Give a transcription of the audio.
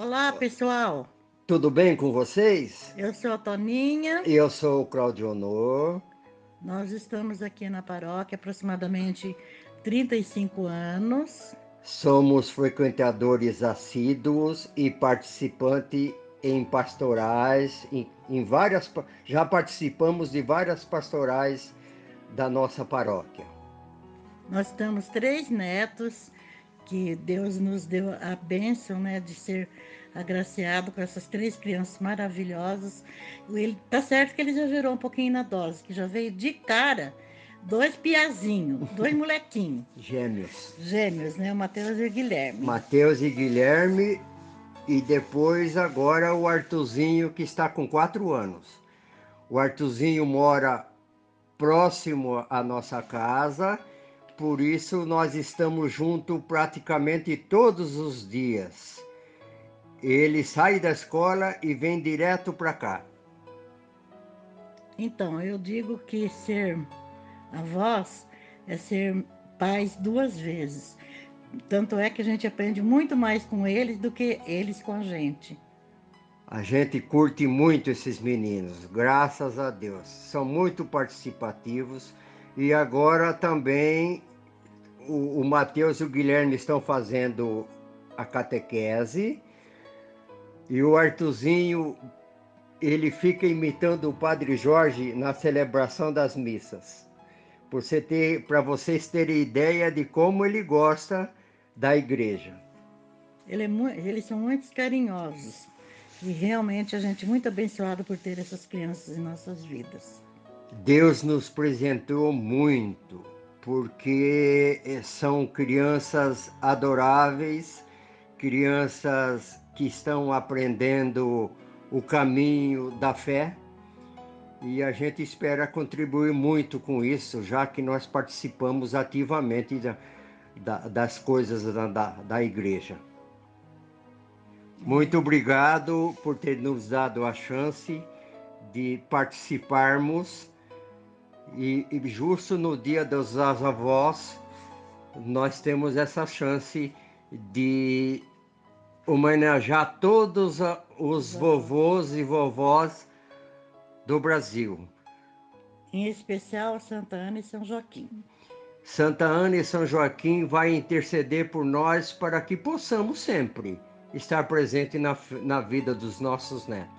Olá, pessoal. Tudo bem com vocês? Eu sou a Toninha. E eu sou o Claudio Honor. Nós estamos aqui na paróquia aproximadamente 35 anos. Somos frequentadores assíduos e participantes em pastorais, em, em várias já participamos de várias pastorais da nossa paróquia. Nós temos três netos que Deus nos deu a bênção, né, de ser agraciado com essas três crianças maravilhosas. Ele tá certo que ele exagerou um pouquinho na dose, que já veio de cara dois piazinhos, dois molequinhos. Gêmeos. Gêmeos, né? O Matheus e o Guilherme. Matheus e Guilherme e depois agora o Artuzinho que está com quatro anos. O Artuzinho mora próximo à nossa casa por isso nós estamos juntos praticamente todos os dias. Ele sai da escola e vem direto para cá. Então, eu digo que ser avós é ser pais duas vezes. Tanto é que a gente aprende muito mais com eles do que eles com a gente. A gente curte muito esses meninos, graças a Deus. São muito participativos e agora também o, o Matheus e o Guilherme estão fazendo a catequese e o Artuzinho ele fica imitando o Padre Jorge na celebração das missas. Você ter, para vocês terem ideia de como ele gosta da igreja. Ele é, eles são muito carinhosos e realmente a gente é muito abençoado por ter essas crianças em nossas vidas. Deus nos presenteou muito porque eh, são crianças adoráveis, crianças que estão aprendendo o caminho da fé e a gente espera contribuir muito com isso, já que nós participamos ativamente da, da, das coisas da, da, da igreja. Muito obrigado por ter nos dado a chance de participarmos e, e justo no dia dos avós, nós temos essa chance de homenagear todos os vovôs e vovós do Brasil. Em especial Santa Ana e São Joaquim. Santa Ana e São Joaquim vai interceder por nós para que possamos sempre estar presente na, na vida dos nossos netos.